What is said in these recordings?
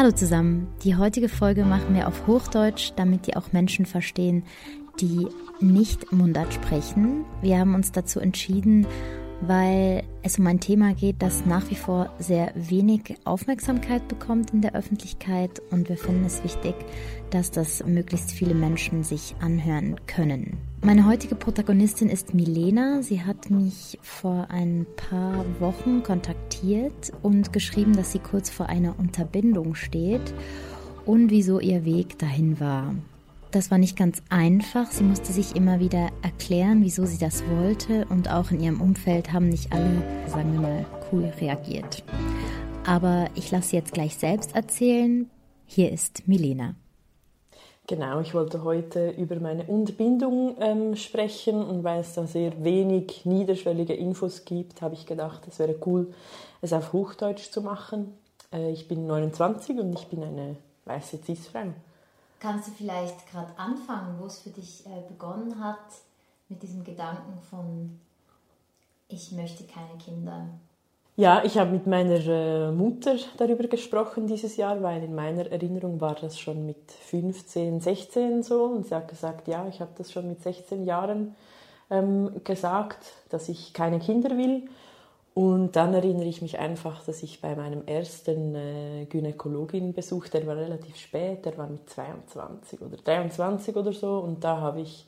Hallo zusammen. Die heutige Folge machen wir auf Hochdeutsch, damit ihr auch Menschen verstehen, die nicht Mundart sprechen. Wir haben uns dazu entschieden, weil es um ein Thema geht, das nach wie vor sehr wenig Aufmerksamkeit bekommt in der Öffentlichkeit und wir finden es wichtig, dass das möglichst viele Menschen sich anhören können. Meine heutige Protagonistin ist Milena. Sie hat mich vor ein paar Wochen kontaktiert und geschrieben, dass sie kurz vor einer Unterbindung steht und wieso ihr Weg dahin war. Das war nicht ganz einfach. Sie musste sich immer wieder erklären, wieso sie das wollte und auch in ihrem Umfeld haben nicht alle, sagen wir mal, cool reagiert. Aber ich lasse sie jetzt gleich selbst erzählen. Hier ist Milena. Genau, ich wollte heute über meine Unterbindung ähm, sprechen und weil es da sehr wenig niederschwellige Infos gibt, habe ich gedacht, es wäre cool, es auf Hochdeutsch zu machen. Äh, ich bin 29 und ich bin eine weiße Cis-Frau. Kannst du vielleicht gerade anfangen, wo es für dich äh, begonnen hat mit diesem Gedanken von, ich möchte keine Kinder? Ja, ich habe mit meiner äh, Mutter darüber gesprochen dieses Jahr, weil in meiner Erinnerung war das schon mit 15, 16 so. Und sie hat gesagt, ja, ich habe das schon mit 16 Jahren ähm, gesagt, dass ich keine Kinder will. Und dann erinnere ich mich einfach, dass ich bei meinem ersten äh, Gynäkologin-Besuch, der war relativ spät, der war mit 22 oder 23 oder so, und da habe ich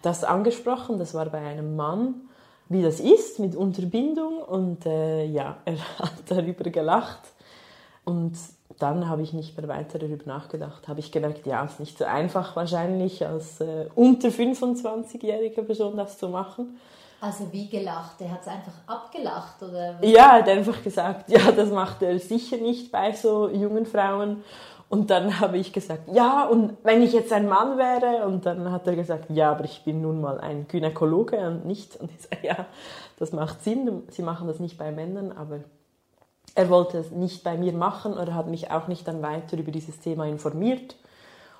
das angesprochen, das war bei einem Mann, wie das ist mit Unterbindung, und äh, ja, er hat darüber gelacht. Und dann habe ich nicht mehr weiter darüber nachgedacht, habe ich gemerkt, ja, es ist nicht so einfach wahrscheinlich als äh, unter 25-jährige Person das zu machen. Also wie gelacht? Er hat es einfach abgelacht oder? Ja, er hat einfach gesagt, ja, das macht er sicher nicht bei so jungen Frauen. Und dann habe ich gesagt, ja, und wenn ich jetzt ein Mann wäre, und dann hat er gesagt, ja, aber ich bin nun mal ein Gynäkologe und nicht. Und ich sage, ja, das macht Sinn, Sie machen das nicht bei Männern, aber er wollte es nicht bei mir machen oder hat mich auch nicht dann weiter über dieses Thema informiert.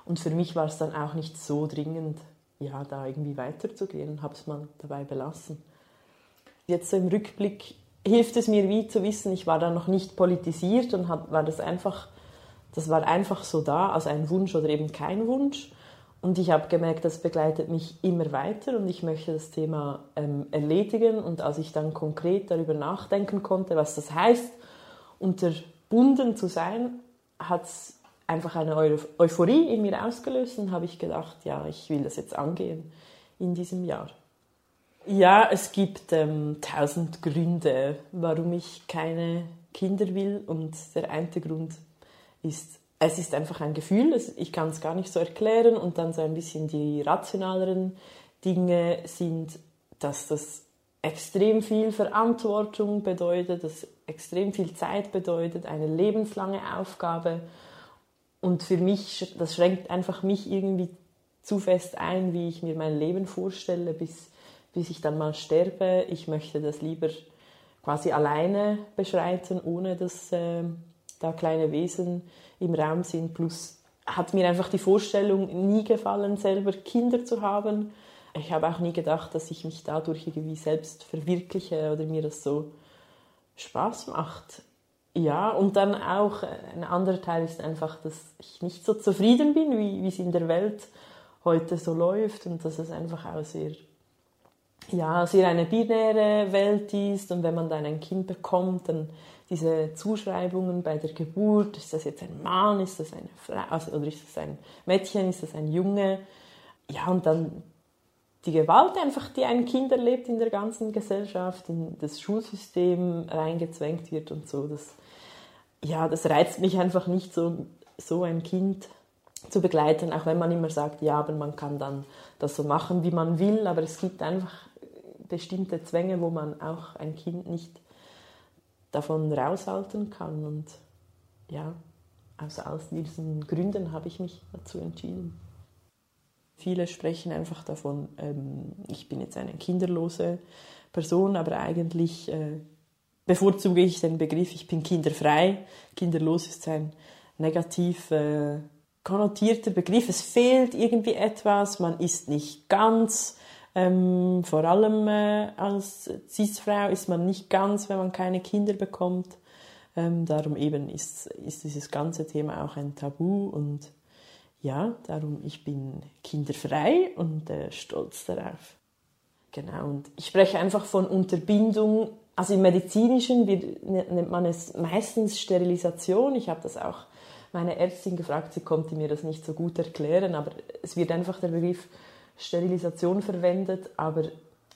Und für mich war es dann auch nicht so dringend, ja, da irgendwie weiterzugehen und habe es mal dabei belassen. Jetzt so im Rückblick hilft es mir wie zu wissen, ich war da noch nicht politisiert und hab, war das einfach, das war einfach so da, als ein Wunsch oder eben kein Wunsch. Und ich habe gemerkt, das begleitet mich immer weiter und ich möchte das Thema ähm, erledigen. Und als ich dann konkret darüber nachdenken konnte, was das heißt, unterbunden zu sein, hat es einfach eine Euphorie in mir ausgelöst und habe ich gedacht, ja, ich will das jetzt angehen in diesem Jahr. Ja, es gibt ähm, tausend Gründe, warum ich keine Kinder will und der eine Grund ist, es ist einfach ein Gefühl, ich kann es gar nicht so erklären und dann so ein bisschen die rationaleren Dinge sind, dass das extrem viel Verantwortung bedeutet, dass extrem viel Zeit bedeutet, eine lebenslange Aufgabe und für mich, das schränkt einfach mich irgendwie zu fest ein, wie ich mir mein Leben vorstelle, bis, bis ich dann mal sterbe. Ich möchte das lieber quasi alleine beschreiten, ohne dass äh, da kleine Wesen im Raum sind. Plus hat mir einfach die Vorstellung nie gefallen, selber Kinder zu haben. Ich habe auch nie gedacht, dass ich mich dadurch irgendwie selbst verwirkliche oder mir das so Spaß macht. Ja, und dann auch äh, ein anderer Teil ist einfach, dass ich nicht so zufrieden bin, wie, wie es in der Welt heute so läuft und dass es einfach auch sehr, ja, sehr eine binäre Welt ist. Und wenn man dann ein Kind bekommt, dann diese Zuschreibungen bei der Geburt, ist das jetzt ein Mann, ist das eine Frau, also, oder ist das ein Mädchen, ist das ein Junge, ja, und dann die Gewalt einfach, die ein Kind erlebt in der ganzen Gesellschaft, in das Schulsystem reingezwängt wird und so, das ja, das reizt mich einfach nicht so, so ein Kind zu begleiten, auch wenn man immer sagt, ja, aber man kann dann das so machen, wie man will, aber es gibt einfach bestimmte Zwänge, wo man auch ein Kind nicht davon raushalten kann und ja, aus all diesen Gründen habe ich mich dazu entschieden. Viele sprechen einfach davon, ähm, ich bin jetzt eine kinderlose Person, aber eigentlich äh, bevorzuge ich den Begriff, ich bin kinderfrei. Kinderlos ist ein negativ äh, konnotierter Begriff. Es fehlt irgendwie etwas, man ist nicht ganz, ähm, vor allem äh, als Cis-Frau ist man nicht ganz, wenn man keine Kinder bekommt. Ähm, darum eben ist, ist dieses ganze Thema auch ein Tabu und ja, darum ich bin kinderfrei und äh, stolz darauf. Genau, und ich spreche einfach von Unterbindung, also im medizinischen nennt man es meistens Sterilisation. Ich habe das auch meine Ärztin gefragt, sie konnte mir das nicht so gut erklären, aber es wird einfach der Begriff Sterilisation verwendet, aber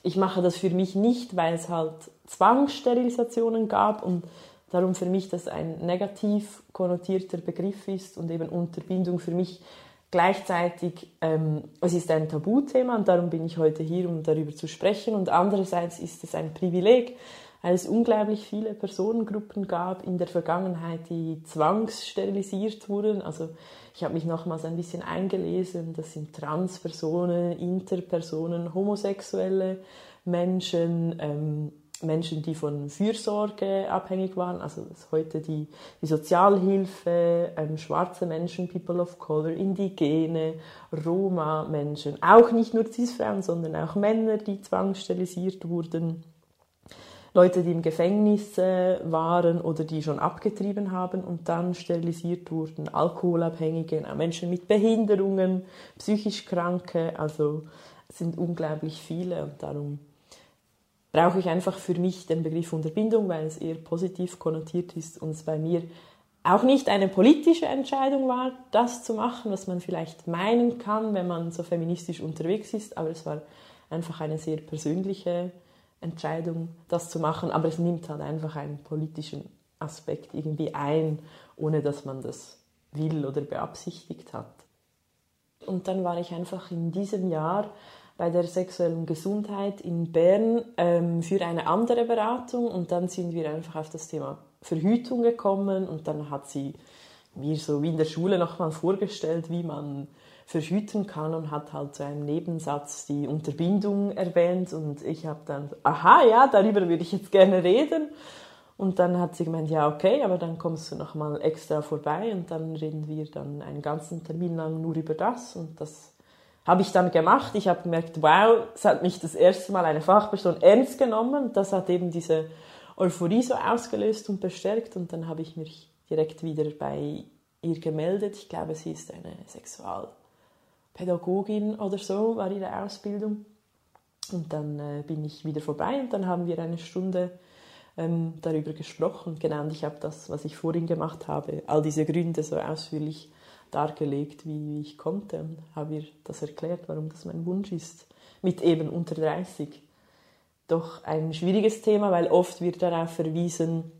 ich mache das für mich nicht, weil es halt Zwangssterilisationen gab und darum für mich das ein negativ konnotierter Begriff ist und eben Unterbindung für mich gleichzeitig, ähm, es ist ein Tabuthema und darum bin ich heute hier, um darüber zu sprechen und andererseits ist es ein Privileg, weil es unglaublich viele Personengruppen gab in der Vergangenheit, die zwangssterilisiert wurden. Also ich habe mich nochmals ein bisschen eingelesen. Das sind Transpersonen, Interpersonen, homosexuelle Menschen, ähm, Menschen, die von Fürsorge abhängig waren, also heute die, die Sozialhilfe, ähm, schwarze Menschen, People of Color, Indigene, Roma-Menschen, auch nicht nur Cis-Frauen, sondern auch Männer, die zwangssterilisiert wurden Leute, die im Gefängnis äh, waren oder die schon abgetrieben haben und dann sterilisiert wurden, Alkoholabhängige, Menschen mit Behinderungen, psychisch Kranke, also sind unglaublich viele und darum brauche ich einfach für mich den Begriff Unterbindung, weil es eher positiv konnotiert ist und es bei mir auch nicht eine politische Entscheidung war, das zu machen, was man vielleicht meinen kann, wenn man so feministisch unterwegs ist, aber es war einfach eine sehr persönliche Entscheidung, das zu machen, aber es nimmt halt einfach einen politischen Aspekt irgendwie ein, ohne dass man das will oder beabsichtigt hat. Und dann war ich einfach in diesem Jahr bei der sexuellen Gesundheit in Bern ähm, für eine andere Beratung und dann sind wir einfach auf das Thema Verhütung gekommen und dann hat sie mir so wie in der Schule nochmal vorgestellt, wie man verhüten kann und hat halt so einen Nebensatz die Unterbindung erwähnt und ich habe dann, aha, ja, darüber würde ich jetzt gerne reden. Und dann hat sie gemeint, ja, okay, aber dann kommst du noch mal extra vorbei und dann reden wir dann einen ganzen Termin lang nur über das und das habe ich dann gemacht. Ich habe gemerkt, wow, es hat mich das erste Mal eine Fachperson ernst genommen. Das hat eben diese Euphorie so ausgelöst und bestärkt und dann habe ich mich direkt wieder bei ihr gemeldet. Ich glaube, sie ist eine Sexual Pädagogin oder so war ihre Ausbildung. Und dann äh, bin ich wieder vorbei und dann haben wir eine Stunde ähm, darüber gesprochen. Genau, und ich habe das, was ich vorhin gemacht habe, all diese Gründe so ausführlich dargelegt, wie, wie ich konnte und habe ihr das erklärt, warum das mein Wunsch ist, mit eben unter 30. Doch ein schwieriges Thema, weil oft wird darauf verwiesen,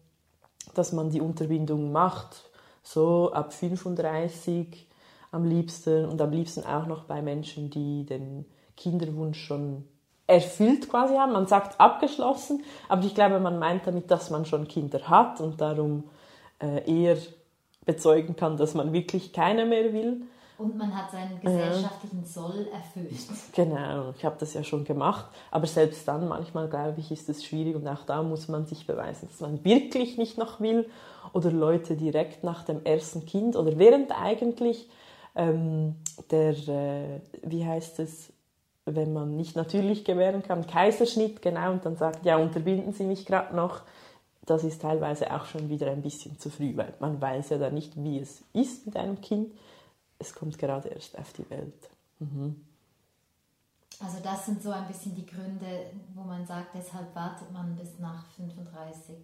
dass man die Unterbindung macht, so ab 35 am liebsten und am liebsten auch noch bei Menschen, die den Kinderwunsch schon erfüllt quasi haben. Man sagt abgeschlossen, aber ich glaube, man meint damit, dass man schon Kinder hat und darum äh, eher bezeugen kann, dass man wirklich keine mehr will. Und man hat seinen gesellschaftlichen ja. Soll erfüllt. Genau, ich habe das ja schon gemacht. Aber selbst dann, manchmal glaube ich, ist es schwierig und auch da muss man sich beweisen, dass man wirklich nicht noch will. Oder Leute direkt nach dem ersten Kind oder während eigentlich ähm, der, äh, wie heißt es, wenn man nicht natürlich gebären kann, Kaiserschnitt, genau, und dann sagt, ja, unterbinden Sie mich gerade noch. Das ist teilweise auch schon wieder ein bisschen zu früh, weil man weiß ja dann nicht, wie es ist mit einem Kind. Es kommt gerade erst auf die Welt. Mhm. Also das sind so ein bisschen die Gründe, wo man sagt, deshalb wartet man bis nach 35.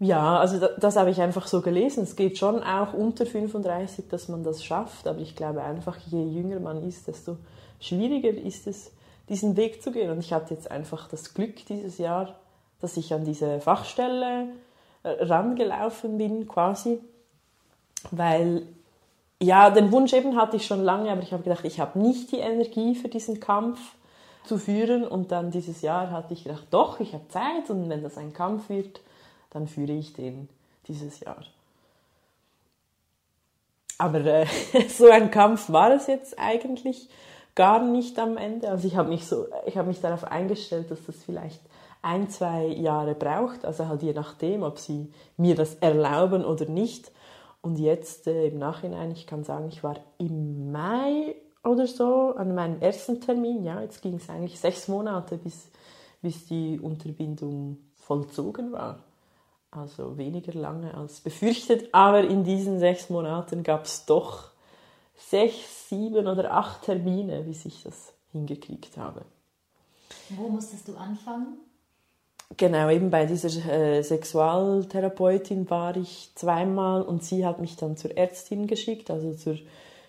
Ja, also das, das habe ich einfach so gelesen. Es geht schon auch unter 35, dass man das schafft. Aber ich glaube einfach, je jünger man ist, desto schwieriger ist es, diesen Weg zu gehen. Und ich hatte jetzt einfach das Glück dieses Jahr, dass ich an diese Fachstelle äh, rangelaufen bin, quasi. Weil, ja, den Wunsch eben hatte ich schon lange, aber ich habe gedacht, ich habe nicht die Energie für diesen Kampf zu führen. Und dann dieses Jahr hatte ich gedacht, doch, ich habe Zeit. Und wenn das ein Kampf wird, dann führe ich den dieses Jahr. Aber äh, so ein Kampf war es jetzt eigentlich gar nicht am Ende. Also ich habe mich so, ich mich darauf eingestellt, dass das vielleicht ein, zwei Jahre braucht, also halt je nachdem, ob sie mir das erlauben oder nicht. Und jetzt äh, im Nachhinein, ich kann sagen, ich war im Mai oder so an meinem ersten Termin. Ja, jetzt ging es eigentlich sechs Monate, bis, bis die Unterbindung vollzogen war. Also weniger lange als befürchtet. Aber in diesen sechs Monaten gab es doch sechs, sieben oder acht Termine, bis ich das hingekriegt habe. Wo musstest du anfangen? Genau, eben bei dieser äh, Sexualtherapeutin war ich zweimal und sie hat mich dann zur Ärztin geschickt, also zur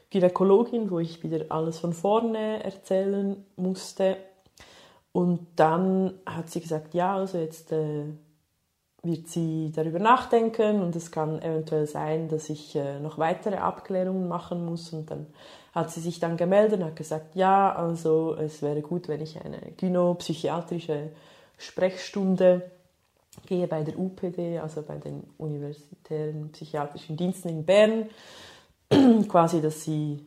Gynäkologin, wo ich wieder alles von vorne erzählen musste. Und dann hat sie gesagt, ja, also jetzt äh, wird sie darüber nachdenken und es kann eventuell sein, dass ich äh, noch weitere Abklärungen machen muss. Und dann hat sie sich dann gemeldet und hat gesagt, ja, also es wäre gut, wenn ich eine gynopsychiatrische Sprechstunde gehe bei der UPD, also bei den Universitären Psychiatrischen Diensten in Bern, quasi, dass sie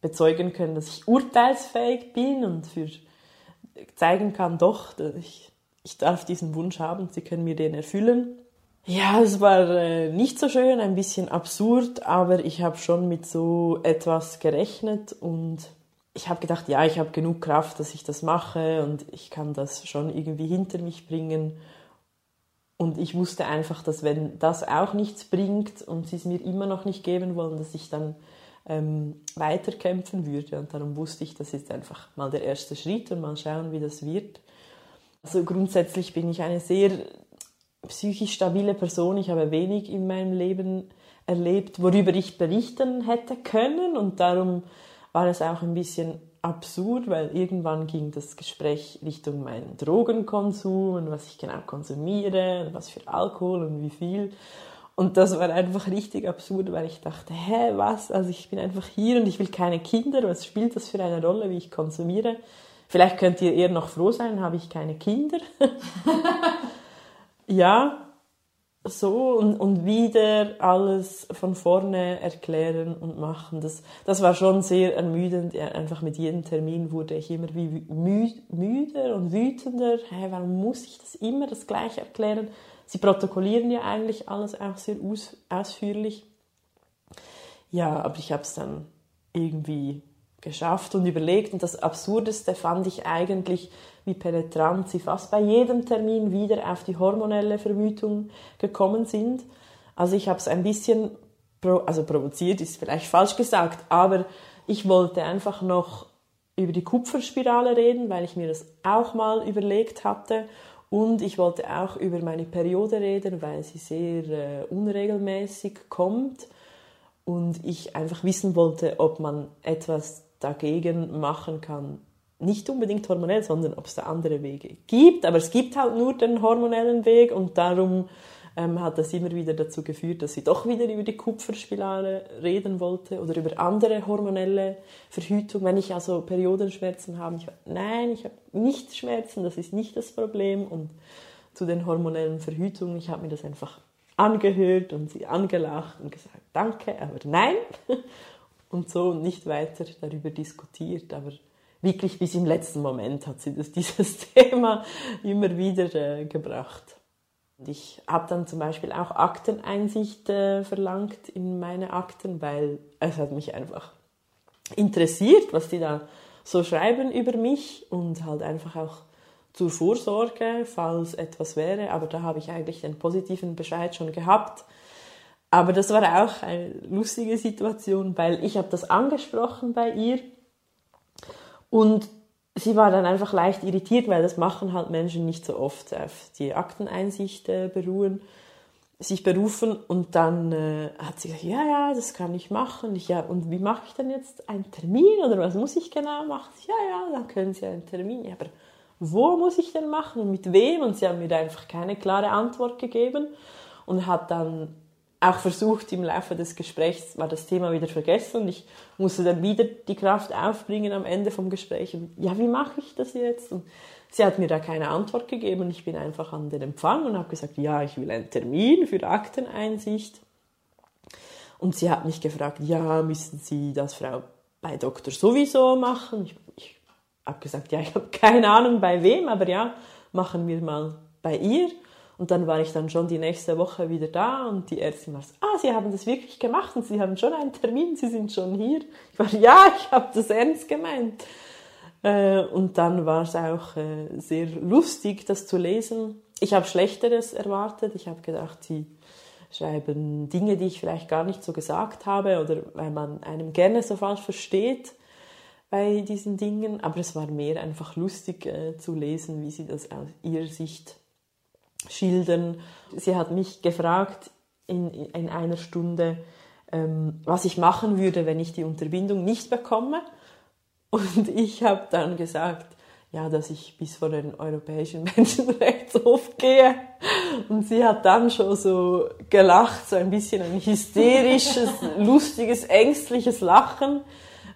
bezeugen können, dass ich urteilsfähig bin und für zeigen kann, doch, ich, ich darf diesen Wunsch haben, sie können mir den erfüllen. Ja, es war äh, nicht so schön, ein bisschen absurd, aber ich habe schon mit so etwas gerechnet und ich habe gedacht, ja, ich habe genug Kraft, dass ich das mache und ich kann das schon irgendwie hinter mich bringen. Und ich wusste einfach, dass wenn das auch nichts bringt und sie es mir immer noch nicht geben wollen, dass ich dann ähm, weiterkämpfen würde. Und darum wusste ich, das ist einfach mal der erste Schritt und mal schauen, wie das wird. Also grundsätzlich bin ich eine sehr psychisch stabile Person. Ich habe wenig in meinem Leben erlebt, worüber ich berichten hätte können und darum war es auch ein bisschen absurd, weil irgendwann ging das Gespräch Richtung meinen Drogenkonsum und was ich genau konsumiere und was für Alkohol und wie viel. Und das war einfach richtig absurd, weil ich dachte, hä, was? Also ich bin einfach hier und ich will keine Kinder. Was spielt das für eine Rolle, wie ich konsumiere? Vielleicht könnt ihr eher noch froh sein, habe ich keine Kinder. ja, so und, und wieder alles von vorne erklären und machen. Das, das war schon sehr ermüdend. Ja, einfach mit jedem Termin wurde ich immer wie müde, müder und wütender. Hey, warum muss ich das immer das Gleiche erklären? Sie protokollieren ja eigentlich alles auch sehr aus, ausführlich. Ja, aber ich habe es dann irgendwie geschafft und überlegt. Und das Absurdeste fand ich eigentlich, wie penetrant sie fast bei jedem Termin wieder auf die hormonelle Vermütung gekommen sind. Also ich habe es ein bisschen, also provoziert ist vielleicht falsch gesagt, aber ich wollte einfach noch über die Kupferspirale reden, weil ich mir das auch mal überlegt hatte. Und ich wollte auch über meine Periode reden, weil sie sehr äh, unregelmäßig kommt. Und ich einfach wissen wollte, ob man etwas dagegen machen kann, nicht unbedingt hormonell, sondern ob es da andere Wege gibt. Aber es gibt halt nur den hormonellen Weg und darum ähm, hat das immer wieder dazu geführt, dass ich doch wieder über die Kupferspirale reden wollte oder über andere hormonelle Verhütung. Wenn ich also Periodenschmerzen habe, ich nein, ich habe nicht Schmerzen, das ist nicht das Problem. Und zu den hormonellen Verhütungen, ich habe mir das einfach angehört und sie angelacht und gesagt, danke, aber nein. Und so nicht weiter darüber diskutiert, aber wirklich bis im letzten Moment hat sie das, dieses Thema immer wieder äh, gebracht. Und ich habe dann zum Beispiel auch Akteneinsicht äh, verlangt in meine Akten, weil es hat mich einfach interessiert, was die da so schreiben über mich und halt einfach auch zur Vorsorge, falls etwas wäre. Aber da habe ich eigentlich den positiven Bescheid schon gehabt. Aber das war auch eine lustige Situation, weil ich habe das angesprochen bei ihr und sie war dann einfach leicht irritiert, weil das machen halt Menschen nicht so oft auf die Akteneinsicht äh, beruhen, sich berufen und dann äh, hat sie gesagt, ja, ja, das kann ich machen. Ich, ja, und wie mache ich denn jetzt einen Termin oder was muss ich genau machen? Ja, ja, dann können Sie einen Termin. Ja, aber wo muss ich denn machen und mit wem? Und sie haben mir einfach keine klare Antwort gegeben und hat dann auch versucht, im Laufe des Gesprächs war das Thema wieder vergessen und ich musste dann wieder die Kraft aufbringen am Ende vom Gespräch. Und, ja, wie mache ich das jetzt? Und sie hat mir da keine Antwort gegeben und ich bin einfach an den Empfang und habe gesagt, ja, ich will einen Termin für Akteneinsicht. Und sie hat mich gefragt, ja, müssen Sie das, Frau, bei Doktor sowieso machen? Ich, ich habe gesagt, ja, ich habe keine Ahnung bei wem, aber ja, machen wir mal bei ihr. Und dann war ich dann schon die nächste Woche wieder da und die Ärztin war so, ah, Sie haben das wirklich gemacht und Sie haben schon einen Termin, Sie sind schon hier. Ich war, ja, ich habe das ernst gemeint. Äh, und dann war es auch äh, sehr lustig, das zu lesen. Ich habe Schlechteres erwartet. Ich habe gedacht, sie schreiben Dinge, die ich vielleicht gar nicht so gesagt habe oder weil man einem gerne so falsch versteht bei diesen Dingen. Aber es war mehr einfach lustig äh, zu lesen, wie sie das aus ihrer Sicht schildern. Sie hat mich gefragt in, in einer Stunde, ähm, was ich machen würde, wenn ich die Unterbindung nicht bekomme. Und ich habe dann gesagt, ja, dass ich bis vor den Europäischen Menschenrechtshof gehe. Und sie hat dann schon so gelacht, so ein bisschen ein hysterisches, lustiges, ängstliches Lachen,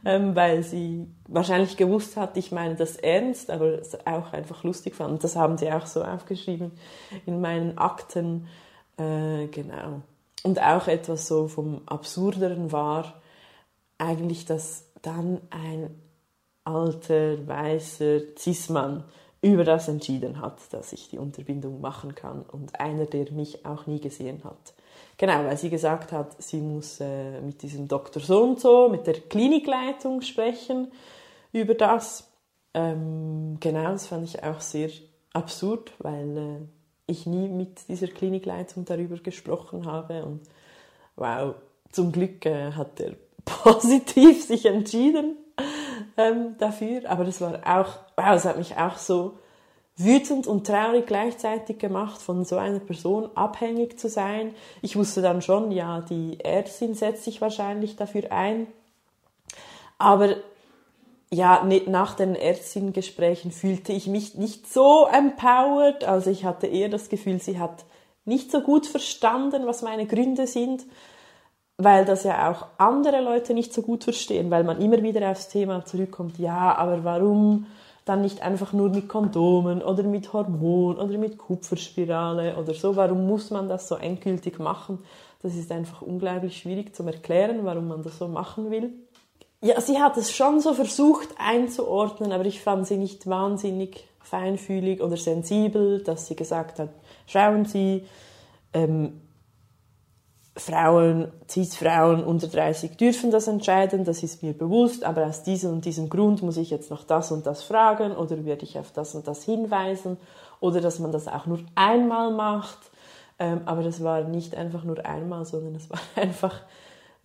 ähm, weil sie wahrscheinlich gewusst hat, ich meine das ernst, aber es auch einfach lustig fand. Das haben sie auch so aufgeschrieben in meinen Akten. Äh, genau. Und auch etwas so vom Absurderen war eigentlich, dass dann ein alter, weißer Cis-Mann über das entschieden hat, dass ich die Unterbindung machen kann und einer, der mich auch nie gesehen hat. Genau, weil sie gesagt hat, sie muss äh, mit diesem Doktor so und so, mit der Klinikleitung sprechen über das. Ähm, genau, das fand ich auch sehr absurd, weil äh, ich nie mit dieser Klinikleitung darüber gesprochen habe und wow, zum Glück äh, hat er positiv sich entschieden ähm, dafür. Aber das war auch, wow, es hat mich auch so wütend und traurig gleichzeitig gemacht, von so einer Person abhängig zu sein. Ich wusste dann schon, ja, die Ärztin setzt sich wahrscheinlich dafür ein. Aber ja, nach den Ärztinnengesprächen fühlte ich mich nicht so empowered. Also ich hatte eher das Gefühl, sie hat nicht so gut verstanden, was meine Gründe sind weil das ja auch andere Leute nicht so gut verstehen, weil man immer wieder aufs Thema zurückkommt, ja, aber warum dann nicht einfach nur mit Kondomen oder mit Hormon oder mit Kupferspirale oder so, warum muss man das so endgültig machen? Das ist einfach unglaublich schwierig zu erklären, warum man das so machen will. Ja, sie hat es schon so versucht einzuordnen, aber ich fand sie nicht wahnsinnig feinfühlig oder sensibel, dass sie gesagt hat, schauen Sie, ähm, Frauen, Cis-Frauen unter 30 dürfen das entscheiden, das ist mir bewusst, aber aus diesem und diesem Grund muss ich jetzt noch das und das fragen oder werde ich auf das und das hinweisen oder dass man das auch nur einmal macht. Ähm, aber das war nicht einfach nur einmal, sondern es war einfach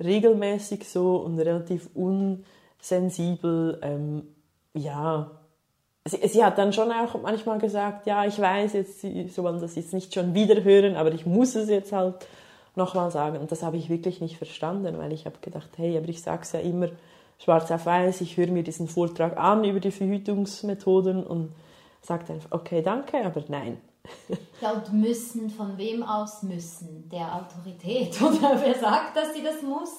regelmäßig so und relativ unsensibel. Ähm, ja, sie, sie, hat dann schon auch manchmal gesagt, ja, ich weiß jetzt, Sie sollen das jetzt nicht schon wieder hören, aber ich muss es jetzt halt nochmal sagen. Und das habe ich wirklich nicht verstanden, weil ich habe gedacht, hey, aber ich sage es ja immer schwarz auf weiß, ich höre mir diesen Vortrag an über die Verhütungsmethoden und sage einfach, okay, danke, aber nein. Und müssen, von wem aus müssen? Der Autorität oder wer sagt, dass sie das muss?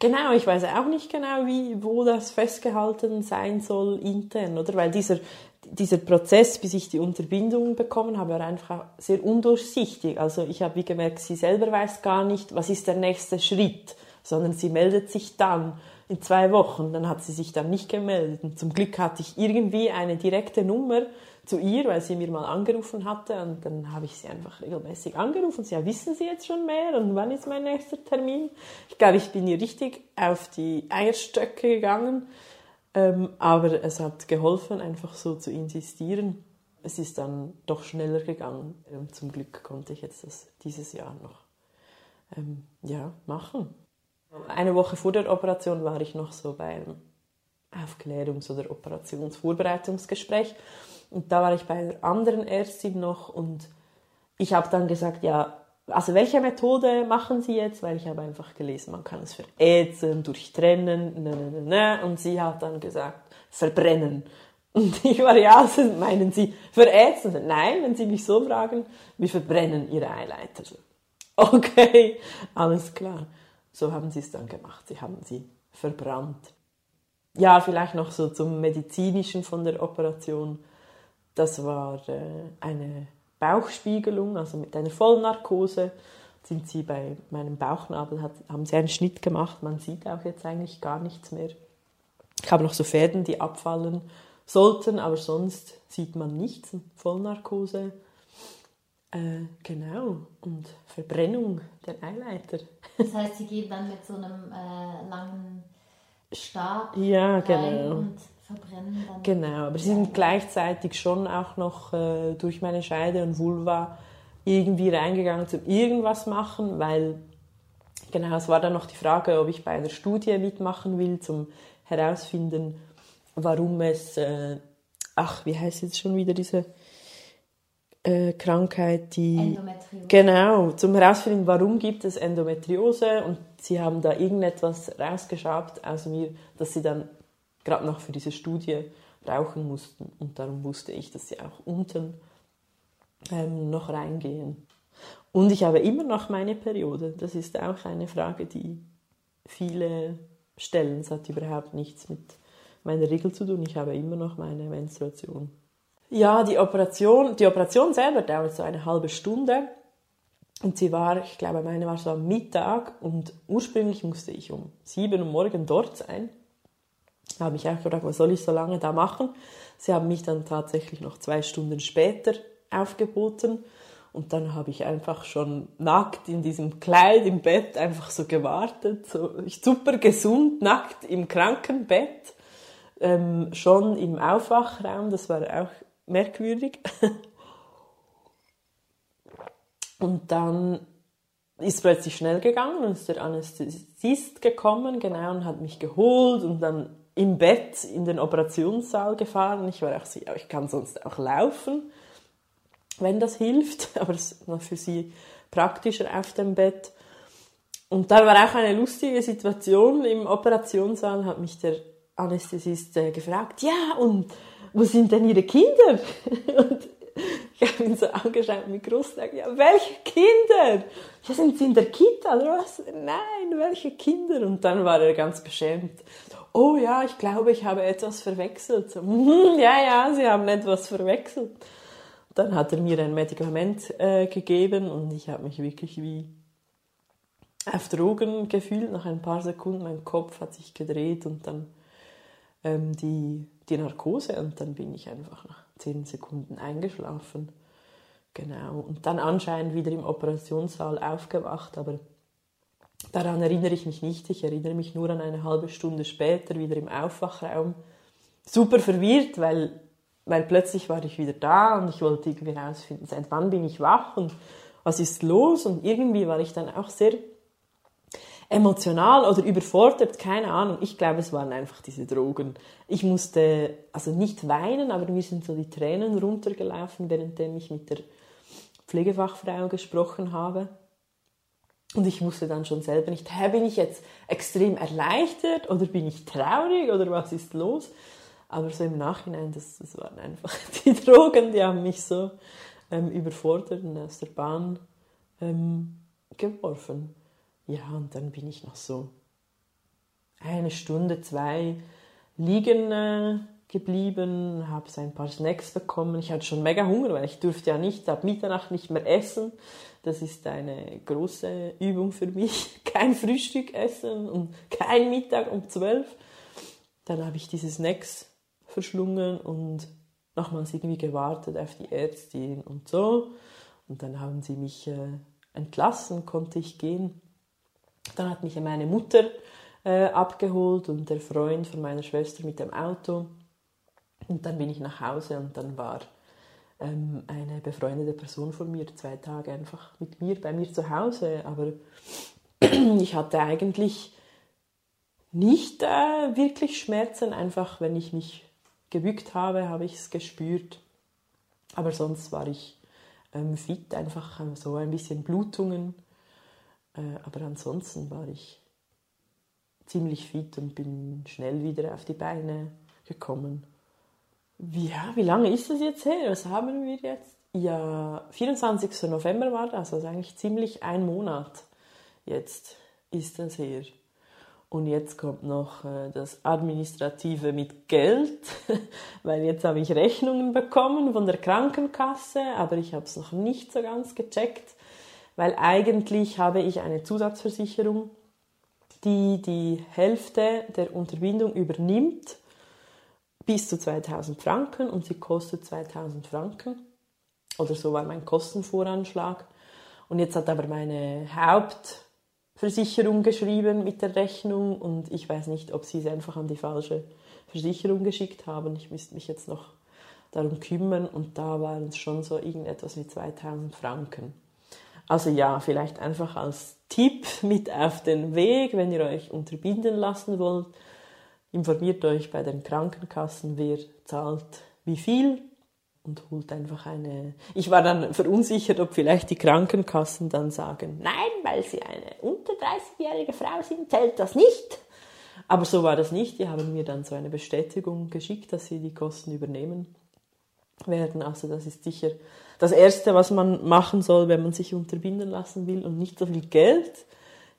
Genau, ich weiß auch nicht genau, wie, wo das festgehalten sein soll intern, oder? Weil dieser, dieser Prozess, bis ich die Unterbindung bekommen habe, war einfach sehr undurchsichtig. Also ich habe wie gemerkt, sie selber weiß gar nicht, was ist der nächste Schritt, sondern sie meldet sich dann in zwei Wochen. Dann hat sie sich dann nicht gemeldet. Und zum Glück hatte ich irgendwie eine direkte Nummer zu ihr, weil sie mir mal angerufen hatte und dann habe ich sie einfach regelmäßig angerufen. Sie ja, wissen Sie jetzt schon mehr und wann ist mein nächster Termin? Ich glaube, ich bin ihr richtig auf die Eierstöcke gegangen ähm, aber es hat geholfen, einfach so zu insistieren. Es ist dann doch schneller gegangen. Ähm, zum Glück konnte ich jetzt das dieses Jahr noch ähm, ja, machen. Eine Woche vor der Operation war ich noch so beim Aufklärungs- oder Operationsvorbereitungsgespräch. Und da war ich bei einer anderen Ärztin noch und ich habe dann gesagt, ja, also welche Methode machen Sie jetzt? Weil ich habe einfach gelesen, man kann es verätzen, durchtrennen, ne, ne, ne, ne. und sie hat dann gesagt, verbrennen. Und ich war, ja, also meinen Sie verätzen? Nein, wenn Sie mich so fragen, wir verbrennen Ihre Eileiter. Okay, alles klar. So haben Sie es dann gemacht. Sie haben sie verbrannt. Ja, vielleicht noch so zum medizinischen von der Operation. Das war äh, eine Bauchspiegelung, also mit einer Vollnarkose, sind sie bei meinem Bauchnabel, haben sie einen Schnitt gemacht. Man sieht auch jetzt eigentlich gar nichts mehr. Ich habe noch so Fäden, die abfallen sollten, aber sonst sieht man nichts. Vollnarkose. Äh, genau. Und Verbrennung der Eileiter. Das heißt, sie gehen dann mit so einem äh, langen Stab ja, genau. und verbrennen dann. Genau, aber sie sind gleichzeitig schon auch noch äh, durch meine Scheide und Vulva irgendwie reingegangen zum irgendwas machen, weil genau, es war dann noch die Frage, ob ich bei einer Studie mitmachen will, zum herausfinden, warum es, äh, ach, wie heißt jetzt schon wieder diese äh, Krankheit, die Endometriose. genau zum herausfinden, warum gibt es Endometriose und sie haben da irgendetwas rausgeschabt aus mir, dass sie dann gerade noch für diese Studie rauchen mussten und darum wusste ich, dass sie auch unten ähm, noch reingehen. Und ich habe immer noch meine Periode. Das ist auch eine Frage, die viele stellen. Es hat überhaupt nichts mit meiner Regel zu tun. Ich habe immer noch meine Menstruation. Ja, die Operation, die Operation selber dauert so eine halbe Stunde. Und sie war, ich glaube, meine war so am Mittag und ursprünglich musste ich um sieben Uhr morgen dort sein. Da habe ich auch gedacht, was soll ich so lange da machen? Sie haben mich dann tatsächlich noch zwei Stunden später aufgeboten und dann habe ich einfach schon nackt in diesem Kleid im Bett einfach so gewartet, so super gesund, nackt im Krankenbett, ähm, schon im Aufwachraum, das war auch merkwürdig. Und dann ist plötzlich schnell gegangen und ist der Anästhesist gekommen, genau, und hat mich geholt und dann im Bett in den Operationssaal gefahren. Ich war auch so, ja, ich kann sonst auch laufen, wenn das hilft, aber es ist noch für sie praktischer auf dem Bett. Und dann war auch eine lustige Situation im Operationssaal, hat mich der Anästhesist äh, gefragt, ja, und wo sind denn Ihre Kinder? Und ich habe ihn so angeschaut mit Großtag, ja, welche Kinder? Ja, sind Sie in der Kita oder was? Nein, welche Kinder? Und dann war er ganz beschämt. Oh ja, ich glaube, ich habe etwas verwechselt. So, ja, ja, Sie haben etwas verwechselt. Dann hat er mir ein Medikament äh, gegeben und ich habe mich wirklich wie auf Drogen gefühlt. Nach ein paar Sekunden, mein Kopf hat sich gedreht und dann ähm, die, die Narkose und dann bin ich einfach nach zehn Sekunden eingeschlafen. Genau. Und dann anscheinend wieder im Operationssaal aufgewacht, aber daran erinnere ich mich nicht. Ich erinnere mich nur an eine halbe Stunde später wieder im Aufwachraum. Super verwirrt, weil, weil plötzlich war ich wieder da und ich wollte irgendwie herausfinden, seit wann bin ich wach und was ist los. Und irgendwie war ich dann auch sehr emotional oder überfordert, keine Ahnung. Ich glaube, es waren einfach diese Drogen. Ich musste also nicht weinen, aber mir sind so die Tränen runtergelaufen, währenddem ich mit der Pflegefachfrau gesprochen habe. Und ich wusste dann schon selber nicht, hä, bin ich jetzt extrem erleichtert oder bin ich traurig oder was ist los? Aber so im Nachhinein, das, das waren einfach die Drogen, die haben mich so ähm, überfordert und aus der Bahn ähm, geworfen. Ja, und dann bin ich noch so eine Stunde, zwei liegen äh, geblieben, habe ein paar Snacks bekommen. Ich hatte schon mega Hunger, weil ich durfte ja nicht ab Mitternacht nicht mehr essen. Das ist eine große Übung für mich. Kein Frühstück essen und kein Mittag um zwölf. Dann habe ich diese Snacks verschlungen und nochmals irgendwie gewartet auf die Ärztin und so. Und dann haben sie mich äh, entlassen, konnte ich gehen. Dann hat mich meine Mutter äh, abgeholt und der Freund von meiner Schwester mit dem Auto. Und dann bin ich nach Hause und dann war ähm, eine befreundete Person von mir zwei Tage einfach mit mir bei mir zu Hause. Aber ich hatte eigentlich nicht äh, wirklich Schmerzen, einfach wenn ich mich gebückt habe, habe ich es gespürt. Aber sonst war ich ähm, fit, einfach äh, so ein bisschen Blutungen aber ansonsten war ich ziemlich fit und bin schnell wieder auf die Beine gekommen. Ja, wie lange ist das jetzt her? Was haben wir jetzt? Ja, 24. November war das, also eigentlich ziemlich ein Monat jetzt ist das her. Und jetzt kommt noch äh, das Administrative mit Geld, weil jetzt habe ich Rechnungen bekommen von der Krankenkasse, aber ich habe es noch nicht so ganz gecheckt, weil eigentlich habe ich eine Zusatzversicherung, die die Hälfte der Unterbindung übernimmt bis zu 2000 Franken und sie kostet 2000 Franken. Oder so war mein Kostenvoranschlag. Und jetzt hat aber meine Hauptversicherung geschrieben mit der Rechnung und ich weiß nicht, ob sie es einfach an die falsche Versicherung geschickt haben. Ich müsste mich jetzt noch darum kümmern und da waren es schon so irgendetwas wie 2000 Franken. Also ja, vielleicht einfach als Tipp mit auf den Weg, wenn ihr euch unterbinden lassen wollt. Informiert euch bei den Krankenkassen, wer zahlt wie viel und holt einfach eine. Ich war dann verunsichert, ob vielleicht die Krankenkassen dann sagen, nein, weil sie eine unter 30-jährige Frau sind, zählt das nicht. Aber so war das nicht. Die haben mir dann so eine Bestätigung geschickt, dass sie die Kosten übernehmen werden. Also das ist sicher das Erste, was man machen soll, wenn man sich unterbinden lassen will und nicht so viel Geld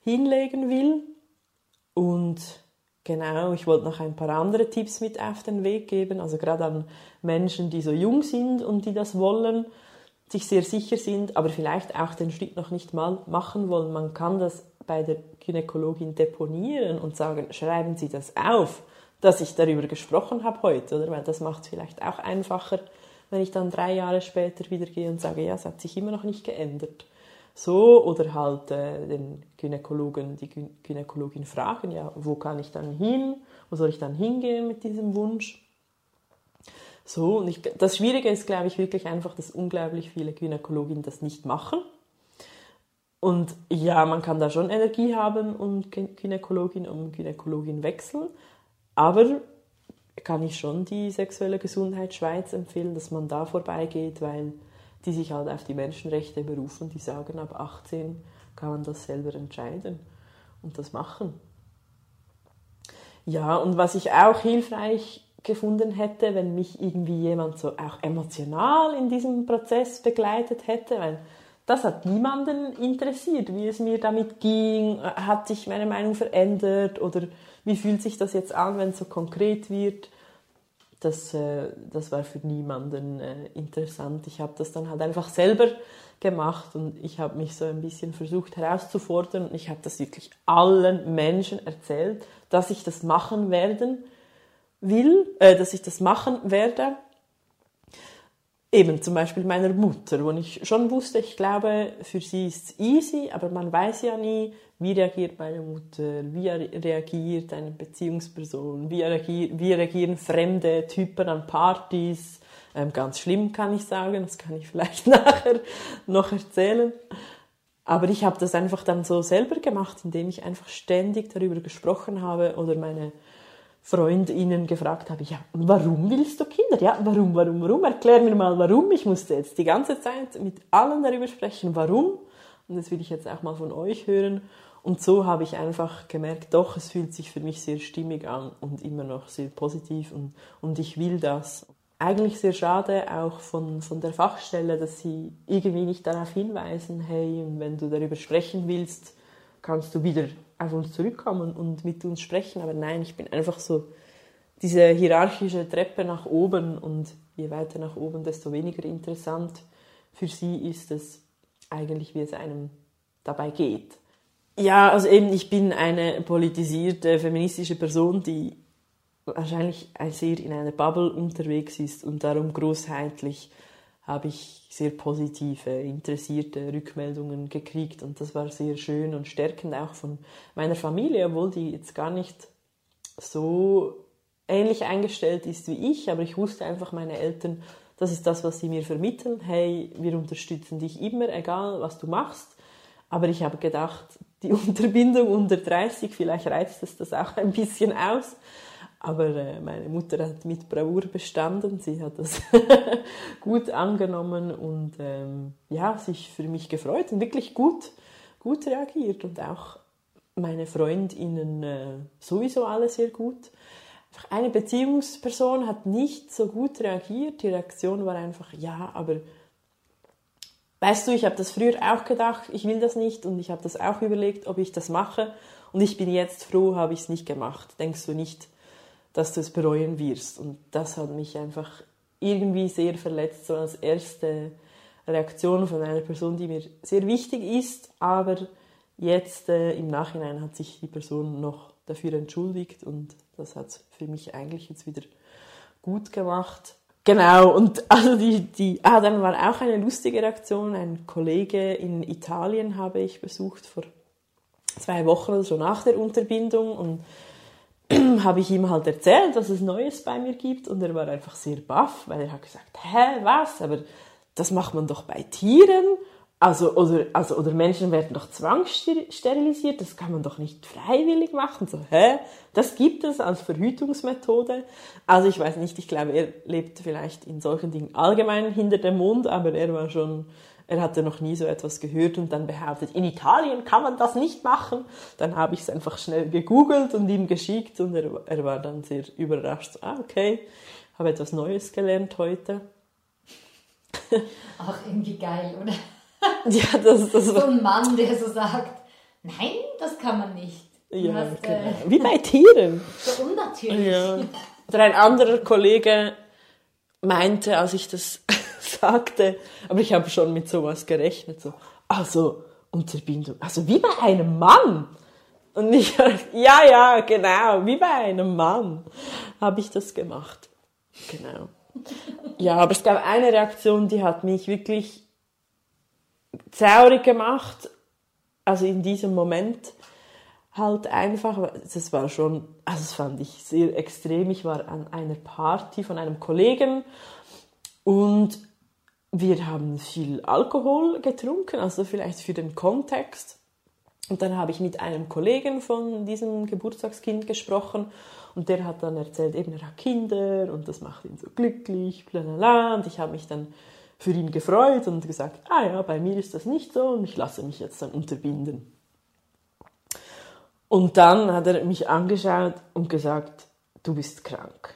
hinlegen will. Und genau, ich wollte noch ein paar andere Tipps mit auf den Weg geben, also gerade an Menschen, die so jung sind und die das wollen, sich sehr sicher sind, aber vielleicht auch den Schritt noch nicht mal machen wollen. Man kann das bei der Gynäkologin deponieren und sagen, schreiben Sie das auf, dass ich darüber gesprochen habe heute, oder? Weil das macht es vielleicht auch einfacher, wenn ich dann drei Jahre später wieder gehe und sage, ja, es hat sich immer noch nicht geändert. So, oder halt äh, den Gynäkologen, die Gyn Gynäkologin fragen, ja, wo kann ich dann hin? Wo soll ich dann hingehen mit diesem Wunsch? So, und ich, das Schwierige ist, glaube ich, wirklich einfach, dass unglaublich viele Gynäkologinnen das nicht machen. Und ja, man kann da schon Energie haben und Gynäkologin um Gynäkologin wechseln, aber kann ich schon die sexuelle Gesundheit Schweiz empfehlen, dass man da vorbeigeht, weil die sich halt auf die Menschenrechte berufen, die sagen, ab 18 kann man das selber entscheiden und das machen. Ja, und was ich auch hilfreich gefunden hätte, wenn mich irgendwie jemand so auch emotional in diesem Prozess begleitet hätte, weil das hat niemanden interessiert, wie es mir damit ging, hat sich meine Meinung verändert oder wie fühlt sich das jetzt an, wenn es so konkret wird. Das, äh, das war für niemanden äh, interessant. Ich habe das dann halt einfach selber gemacht und ich habe mich so ein bisschen versucht herauszufordern und ich habe das wirklich allen Menschen erzählt, dass ich das machen werden will, äh, dass ich das machen werde. Eben zum Beispiel meiner Mutter, wo ich schon wusste, ich glaube, für sie ist es easy, aber man weiß ja nie, wie reagiert meine Mutter, wie reagiert eine Beziehungsperson, wie, reagier, wie reagieren fremde Typen an Partys. Ähm, ganz schlimm kann ich sagen, das kann ich vielleicht nachher noch erzählen. Aber ich habe das einfach dann so selber gemacht, indem ich einfach ständig darüber gesprochen habe oder meine Freundinnen gefragt habe, ja, warum willst du Kinder? Ja, warum, warum, warum? Erklär mir mal, warum. Ich musste jetzt die ganze Zeit mit allen darüber sprechen, warum. Und das will ich jetzt auch mal von euch hören. Und so habe ich einfach gemerkt, doch, es fühlt sich für mich sehr stimmig an und immer noch sehr positiv und, und ich will das. Eigentlich sehr schade auch von, von der Fachstelle, dass sie irgendwie nicht darauf hinweisen, hey, wenn du darüber sprechen willst, kannst du wieder auf uns zurückkommen und mit uns sprechen. Aber nein, ich bin einfach so diese hierarchische Treppe nach oben und je weiter nach oben, desto weniger interessant für sie ist es eigentlich, wie es einem dabei geht. Ja, also eben, ich bin eine politisierte feministische Person, die wahrscheinlich sehr in einer Bubble unterwegs ist und darum großheitlich habe ich sehr positive, interessierte Rückmeldungen gekriegt und das war sehr schön und stärkend auch von meiner Familie, obwohl die jetzt gar nicht so ähnlich eingestellt ist wie ich, aber ich wusste einfach, meine Eltern, das ist das, was sie mir vermitteln. Hey, wir unterstützen dich immer, egal was du machst. Aber ich habe gedacht, die Unterbindung unter 30, vielleicht reizt es das auch ein bisschen aus. Aber äh, meine Mutter hat mit Bravour bestanden. Sie hat das gut angenommen und ähm, ja, sich für mich gefreut und wirklich gut, gut reagiert. Und auch meine Freundinnen äh, sowieso alle sehr gut. Eine Beziehungsperson hat nicht so gut reagiert. Die Reaktion war einfach, ja, aber weißt du, ich habe das früher auch gedacht, ich will das nicht und ich habe das auch überlegt, ob ich das mache. Und ich bin jetzt froh, habe ich es nicht gemacht. Denkst du nicht? Dass du es bereuen wirst. Und das hat mich einfach irgendwie sehr verletzt, so als erste Reaktion von einer Person, die mir sehr wichtig ist, aber jetzt äh, im Nachhinein hat sich die Person noch dafür entschuldigt und das hat für mich eigentlich jetzt wieder gut gemacht. Genau, und also die, die, ah, dann war auch eine lustige Reaktion. Ein Kollege in Italien habe ich besucht vor zwei Wochen oder so nach der Unterbindung und habe ich ihm halt erzählt, dass es Neues bei mir gibt und er war einfach sehr baff, weil er hat gesagt, hä, was? Aber das macht man doch bei Tieren. Also oder, also, oder Menschen werden doch zwangssterilisiert, das kann man doch nicht freiwillig machen. So, hä? Das gibt es als Verhütungsmethode. Also ich weiß nicht, ich glaube, er lebt vielleicht in solchen Dingen allgemein hinter dem Mond, aber er war schon, er hatte noch nie so etwas gehört und dann behauptet, in Italien kann man das nicht machen. Dann habe ich es einfach schnell gegoogelt und ihm geschickt und er, er war dann sehr überrascht. Ah, okay, habe etwas Neues gelernt heute. Auch irgendwie geil, oder? Ja, das, das so ein Mann, der so sagt, nein, das kann man nicht. Ja, hast, genau. äh, Wie bei Tieren. So unnatürlich. Ja. Oder ein anderer Kollege meinte, als ich das sagte, aber ich habe schon mit sowas gerechnet, so, also Unterbindung, also wie bei einem Mann. Und ich, ja, ja, genau, wie bei einem Mann habe ich das gemacht. Genau. Ja, aber es gab eine Reaktion, die hat mich wirklich traurig gemacht, also in diesem Moment halt einfach, das war schon, also das fand ich sehr extrem. Ich war an einer Party von einem Kollegen und wir haben viel Alkohol getrunken, also vielleicht für den Kontext. Und dann habe ich mit einem Kollegen von diesem Geburtstagskind gesprochen und der hat dann erzählt, eben er hat Kinder und das macht ihn so glücklich, bla bla bla. Und ich habe mich dann für ihn gefreut und gesagt, ah ja, bei mir ist das nicht so und ich lasse mich jetzt dann unterbinden. Und dann hat er mich angeschaut und gesagt, du bist krank.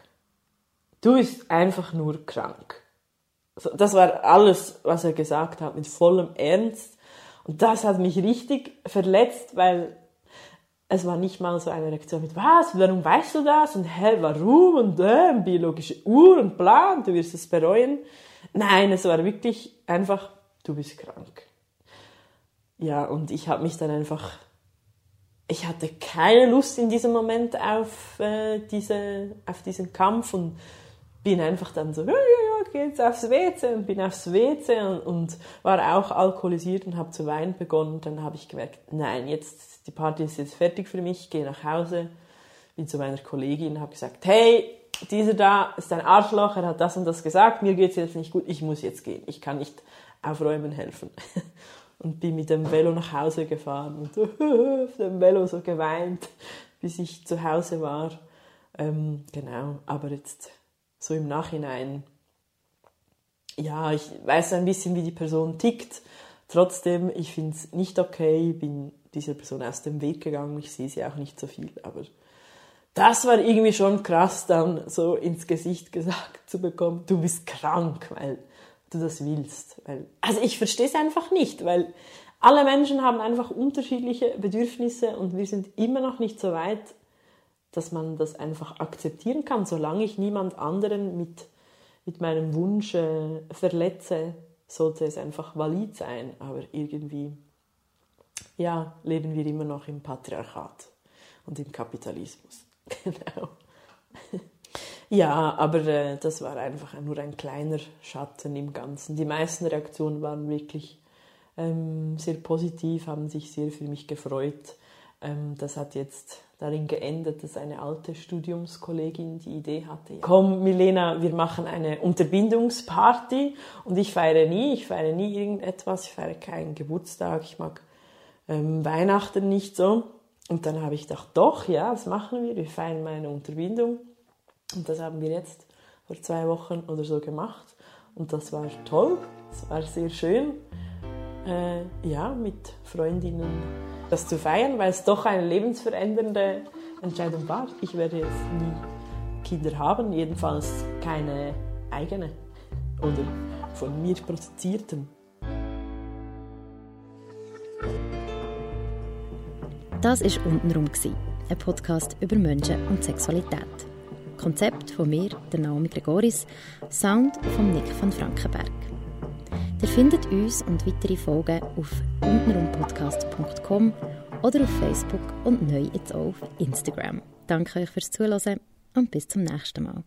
Du bist einfach nur krank. Das war alles, was er gesagt hat, mit vollem Ernst. Und das hat mich richtig verletzt, weil es war nicht mal so eine Reaktion mit, was, warum weißt du das? Und hä, warum? Und äh, biologische Uhr und bla, und du wirst es bereuen. Nein, es war wirklich einfach, du bist krank. Ja, und ich habe mich dann einfach, ich hatte keine Lust in diesem Moment auf, äh, diese, auf diesen Kampf und bin einfach dann so, ja, ja, ja, geh jetzt aufs WC und bin aufs WC und, und war auch alkoholisiert und habe zu weinen begonnen. Dann habe ich gemerkt, nein, jetzt, die Party ist jetzt fertig für mich, gehe nach Hause, bin zu meiner Kollegin, habe gesagt, hey, dieser da ist ein Arschloch, er hat das und das gesagt, mir geht es jetzt nicht gut, ich muss jetzt gehen, ich kann nicht aufräumen helfen. Und bin mit dem Velo nach Hause gefahren und auf dem Velo so geweint, bis ich zu Hause war. Ähm, genau, aber jetzt so im Nachhinein, ja, ich weiß ein bisschen, wie die Person tickt. Trotzdem, ich finde es nicht okay, bin dieser Person aus dem Weg gegangen, ich sehe sie auch nicht so viel, aber das war irgendwie schon krass, dann so ins Gesicht gesagt zu bekommen, du bist krank, weil du das willst. Weil, also ich verstehe es einfach nicht, weil alle Menschen haben einfach unterschiedliche Bedürfnisse und wir sind immer noch nicht so weit, dass man das einfach akzeptieren kann, solange ich niemand anderen mit, mit meinem Wunsch verletze, sollte es einfach valid sein. Aber irgendwie, ja, leben wir immer noch im Patriarchat und im Kapitalismus. Genau. Ja, aber äh, das war einfach nur ein kleiner Schatten im Ganzen. Die meisten Reaktionen waren wirklich ähm, sehr positiv, haben sich sehr für mich gefreut. Ähm, das hat jetzt darin geendet, dass eine alte Studiumskollegin die Idee hatte, ja, komm Milena, wir machen eine Unterbindungsparty und ich feiere nie, ich feiere nie irgendetwas, ich feiere keinen Geburtstag, ich mag ähm, Weihnachten nicht so. Und dann habe ich gedacht, doch, ja, das machen wir. Wir feiern meine Unterbindung. Und das haben wir jetzt vor zwei Wochen oder so gemacht. Und das war toll. Es war sehr schön, äh, ja, mit Freundinnen das zu feiern, weil es doch eine lebensverändernde Entscheidung war. Ich werde jetzt nie Kinder haben, jedenfalls keine eigene oder von mir produzierten. Das war «Untenrum», ein Podcast über Menschen und Sexualität. Konzept von mir, der Naomi Gregoris, Sound von Nick von Frankenberg. Ihr findet uns und weitere Folgen auf untenrumpodcast.com oder auf Facebook und neu jetzt auch auf Instagram. Danke euch fürs Zuhören und bis zum nächsten Mal.